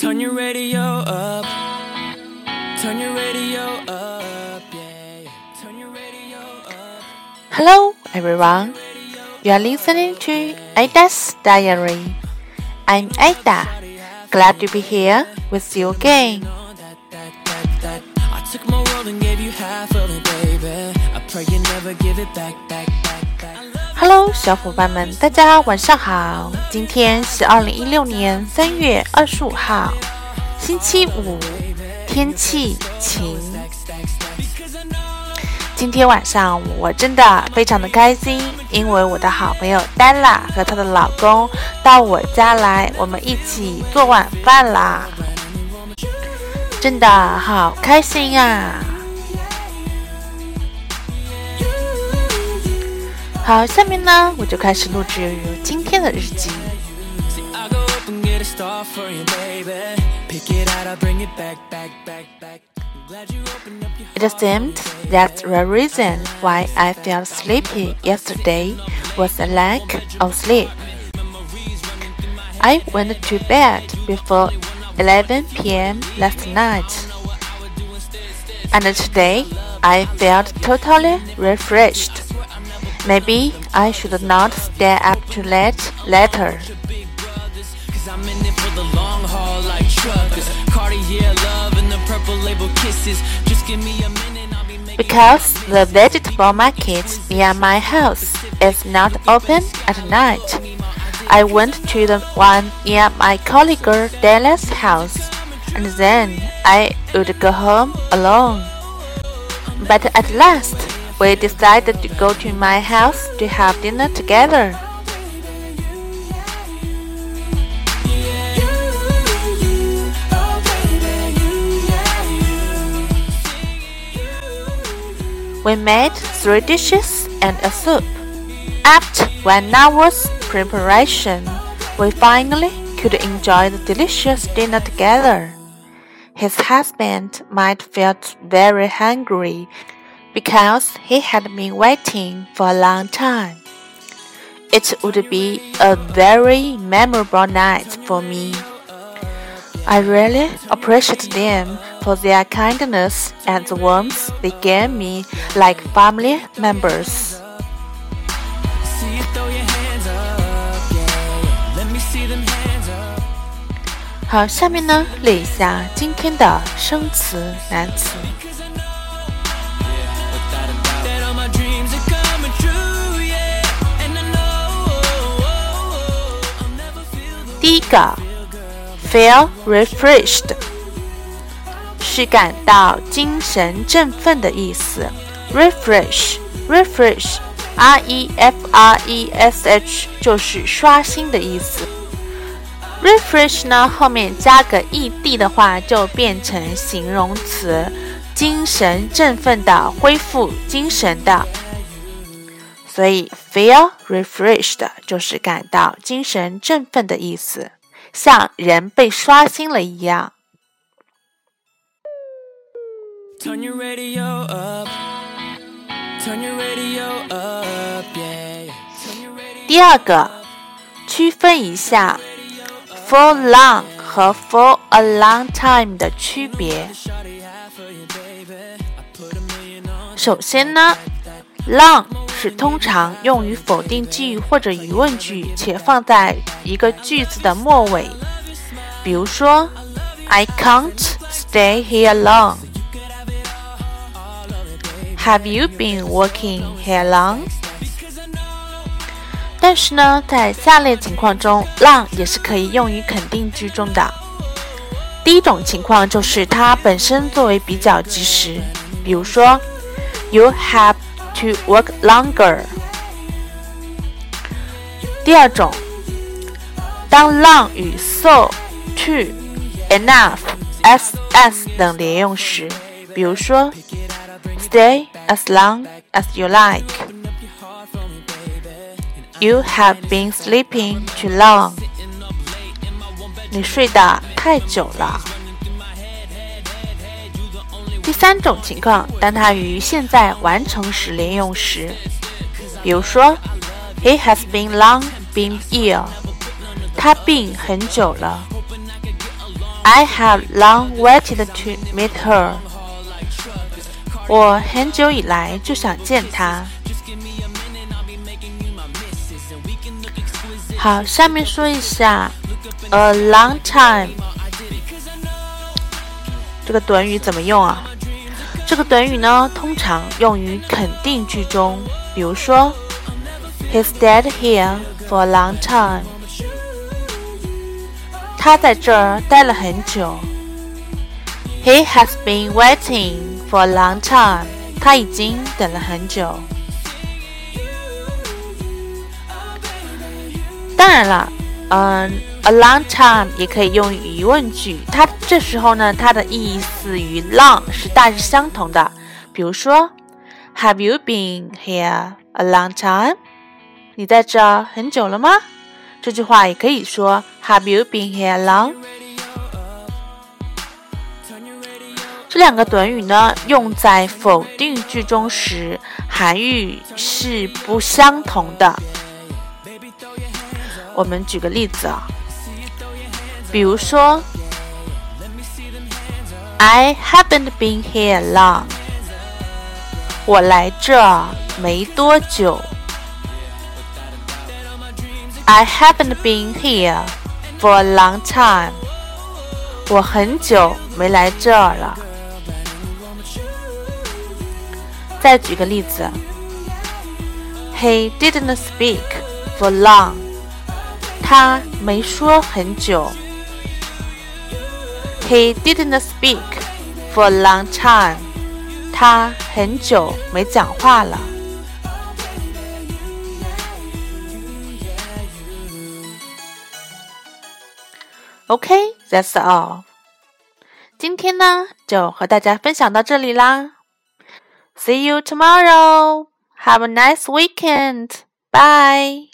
Turn your radio up. Turn your radio up. Yeah. Turn your radio up. Hello, everyone. You are listening to Ada's Diary. I'm Ada. Glad to be here with you again. I took my world and gave you half of it, baby. I pray you never give it back, back, back. Hello，小伙伴们，大家晚上好。今天是二零一六年三月二十五号，星期五，天气晴。今天晚上我真的非常的开心，因为我的好朋友 Della 和她的老公到我家来，我们一起做晚饭啦，真的好开心啊！好，下面呢，我就开始录制今天的日记。 See, I go up and get a star for you, baby. Pick it out, I'll bring it back, back, back, back. I'm glad you opened up your It seemed that the reason why I felt sleepy yesterday was a lack of sleep. I went to bed before 11 p.m. last night, and today I felt totally refreshed. Maybe I should not stay up too late later. I'm in it for the long haul like truckers. Cartier love and the purple label kisses. Just give me a minute, I'll be making Because the vegetable market near my house is not open at night, I went to the one near my colleague Della's house, and then I would go home alone. But at last, we decided to go to my house to have dinner together. We made three dishes and a soup. After one hour's preparation, we finally could enjoy the delicious dinner together. His husband might felt very hungry because he had been waiting for a long time. It would be a very memorable night for me. I really appreciate them for their kindness and the warmth they gave me like family members. See you throw your hands up, yeah. Let me see them hands up. 好，下面呢列一下今天的生词、难词。 Feel the 第一个，feel refreshed，是感到精神振奋的意思。refresh，refresh，r e f r e s h 就是刷新的意思。refresh 呢后面加个 ed 的话，就变成形容词，精神振奋的，恢复精神的。所以 feel refreshed 就是感到精神振奋的意思，像人被刷新了一样。Turn your radio up. Turn your radio up, yeah. 第二个，区分一下 for long 和 for a long time 的区别。you, 首先呢，long 是通常用于否定句或者疑问句，且放在一个句子的末尾。比如说，I can't stay here long. Have you been working here long? 但是呢，在下列情况中，long 也是可以用于肯定句中的。第一种情况就是它本身作为比较及时，比如说，You have to work longer。第二种，当 long 与 so、to、enough、as、as 等连用时，比如说，Stay as long as you like。You have been sleeping too long。你睡得太久了。 第三种情况，当它与现在完成时连用时，比如说，He has been long been ill，他病很久了。I have long waited to meet her. 我很久以来就想见她。好，下面说一下 a long time 这个短语怎么用啊？这个短语呢，通常用于肯定句中，比如说，He stayed here for a long time。他在这儿待了很久。He has been waiting for a long time。他已经等了很久。当然了，嗯。A long time 也可以用于疑问句，它这时候呢，它的意思与 long 是大致相同的。比如说，Have you been here a long time？你在这儿很久了吗？这句话也可以说 Have you been here long？这两个短语呢，用在否定句中时，含义是不相同的。我们举个例子啊。比如说，I haven't been here long。我来这没多久。I haven't been here for a long time。我很久没来这儿了。再举个例子，He didn't speak for long。他没说很久。He didn't speak for a long time. 他很久没讲话了。Okay, that's all. 今天呢，就和大家分享到这里啦。See you tomorrow. Have a nice weekend. Bye.